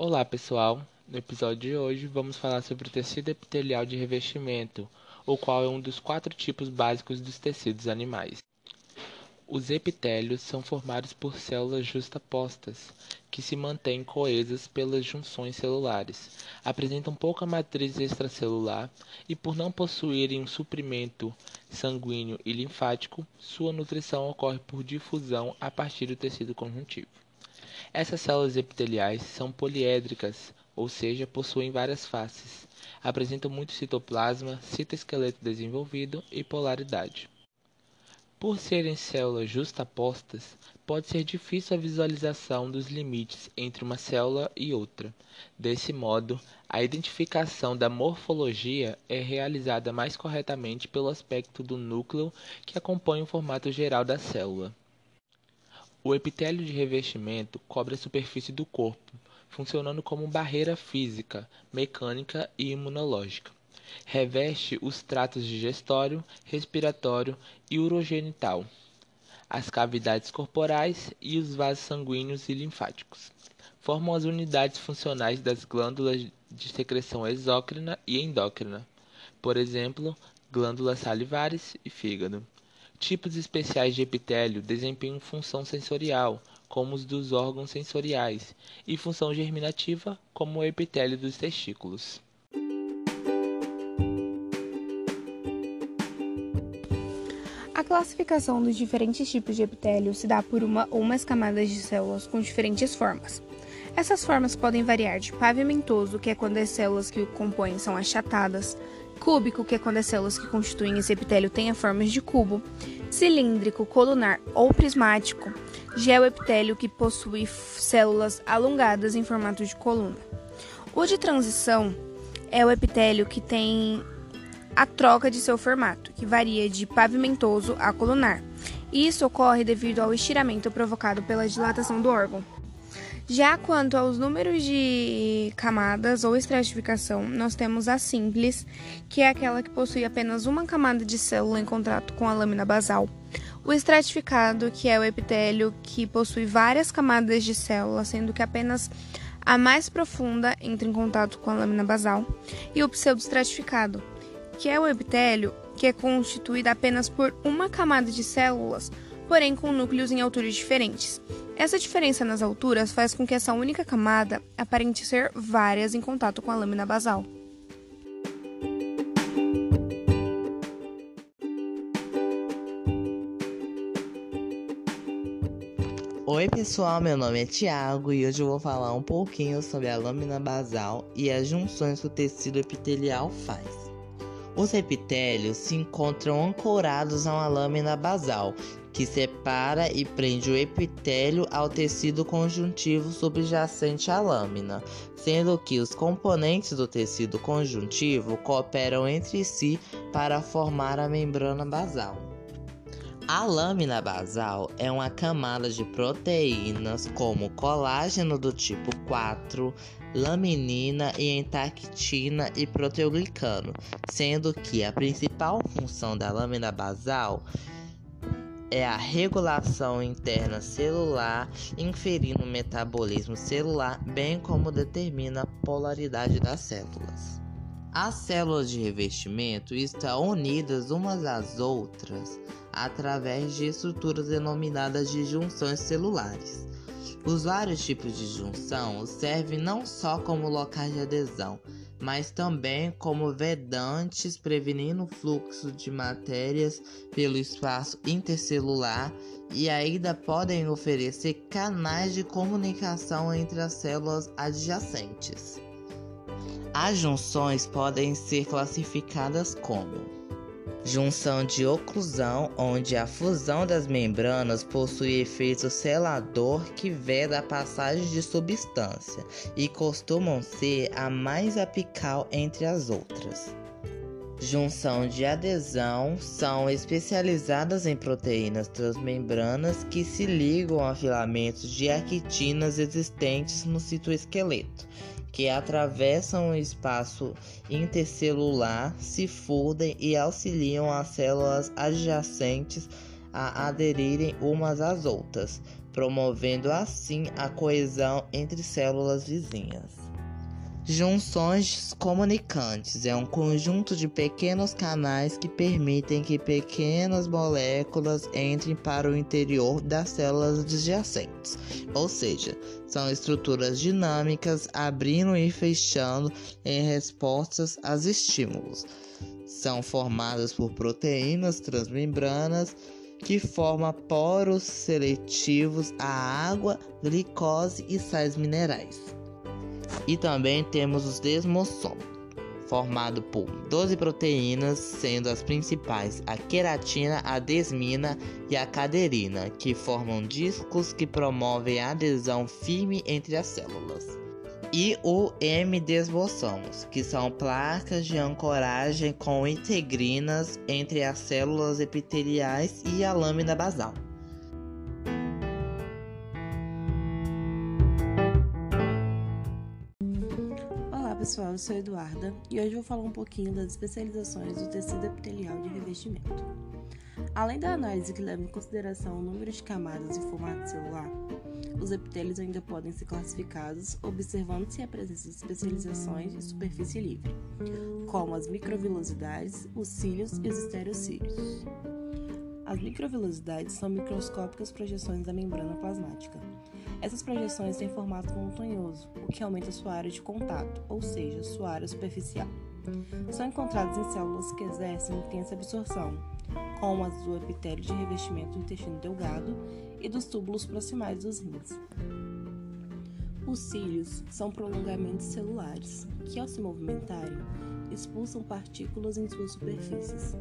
Olá pessoal, no episódio de hoje vamos falar sobre o tecido epitelial de revestimento, o qual é um dos quatro tipos básicos dos tecidos animais. Os epitélios são formados por células justapostas, que se mantêm coesas pelas junções celulares, apresentam pouca matriz extracelular e, por não possuírem um suprimento sanguíneo e linfático, sua nutrição ocorre por difusão a partir do tecido conjuntivo. Essas células epiteliais são poliédricas, ou seja, possuem várias faces. Apresentam muito citoplasma, citoesqueleto desenvolvido e polaridade. Por serem células justapostas, pode ser difícil a visualização dos limites entre uma célula e outra. Desse modo, a identificação da morfologia é realizada mais corretamente pelo aspecto do núcleo que acompanha o formato geral da célula. O epitélio de revestimento cobre a superfície do corpo, funcionando como barreira física, mecânica e imunológica. Reveste os tratos digestório, respiratório e urogenital, as cavidades corporais e os vasos sanguíneos e linfáticos. Formam as unidades funcionais das glândulas de secreção exócrina e endócrina, por exemplo, glândulas salivares e fígado. Tipos especiais de epitélio desempenham função sensorial, como os dos órgãos sensoriais, e função germinativa, como o epitélio dos testículos. A classificação dos diferentes tipos de epitélio se dá por uma ou mais camadas de células com diferentes formas. Essas formas podem variar de pavimentoso, que é quando as células que o compõem são achatadas, cúbico, que é quando as células que constituem esse epitélio têm formas de cubo, cilíndrico, colunar ou prismático, geoepitélio que possui células alongadas em formato de coluna. O de transição é o epitélio que tem a troca de seu formato, que varia de pavimentoso a colunar. Isso ocorre devido ao estiramento provocado pela dilatação do órgão. Já quanto aos números de camadas ou estratificação, nós temos a simples, que é aquela que possui apenas uma camada de célula em contato com a lâmina basal. O estratificado, que é o epitélio que possui várias camadas de célula, sendo que apenas a mais profunda entra em contato com a lâmina basal. E o pseudoestratificado, que é o epitélio que é constituído apenas por uma camada de células, porém com núcleos em alturas diferentes. Essa diferença nas alturas faz com que essa única camada aparente ser várias em contato com a lâmina basal. Oi pessoal, meu nome é Thiago e hoje eu vou falar um pouquinho sobre a lâmina basal e as junções que o tecido epitelial faz. Os epitélios se encontram ancorados a uma lâmina basal, que separa e prende o epitélio ao tecido conjuntivo subjacente à lâmina, sendo que os componentes do tecido conjuntivo cooperam entre si para formar a membrana basal. A lâmina basal é uma camada de proteínas como colágeno do tipo 4, laminina e entactina e proteoglicano, sendo que a principal função da lâmina basal é a regulação interna celular, inferindo o metabolismo celular, bem como determina a polaridade das células. As células de revestimento estão unidas umas às outras através de estruturas denominadas de junções celulares. Os vários tipos de junção servem não só como locais de adesão, mas também como vedantes, prevenindo o fluxo de matérias pelo espaço intercelular e ainda podem oferecer canais de comunicação entre as células adjacentes. As junções podem ser classificadas como junção de oclusão, onde a fusão das membranas possui efeito selador que veda a passagem de substância e costumam ser a mais apical entre as outras. Junção de adesão são especializadas em proteínas transmembranas que se ligam a filamentos de actinas existentes no citoesqueleto que atravessam o espaço intercelular, se fundem e auxiliam as células adjacentes a aderirem umas às outras, promovendo assim a coesão entre células vizinhas. Junções comunicantes é um conjunto de pequenos canais que permitem que pequenas moléculas entrem para o interior das células adjacentes, ou seja, são estruturas dinâmicas abrindo e fechando em respostas aos estímulos. São formadas por proteínas transmembranas que formam poros seletivos à água, glicose e sais minerais. E também temos os desmossomos, formado por 12 proteínas, sendo as principais a queratina, a desmina e a caderina, que formam discos que promovem a adesão firme entre as células. E o M-desmossomos, que são placas de ancoragem com integrinas entre as células epiteliais e a lâmina basal. Pessoal, eu sou Eduarda e hoje vou falar um pouquinho das especializações do tecido epitelial de revestimento. Além da análise que leva em consideração o número de camadas e formato celular, os epitélios ainda podem ser classificados observando se a presença de especializações de superfície livre, como as microvilosidades, os cílios e os estereocílios. As microvilosidades são microscópicas projeções da membrana plasmática, essas projeções têm formato montanhoso, o que aumenta sua área de contato, ou seja, sua área superficial. São encontradas em células que exercem intensa absorção, como as do epitélio de revestimento do intestino delgado e dos túbulos proximais dos rins. Os cílios são prolongamentos celulares que, ao se movimentarem, expulsam partículas em suas superfícies.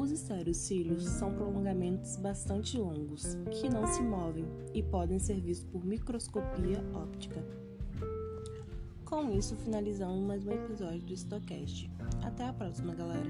Os estereocílios são prolongamentos bastante longos, que não se movem e podem ser vistos por microscopia óptica. Com isso, finalizamos mais um episódio do Stocast. Até a próxima, galera!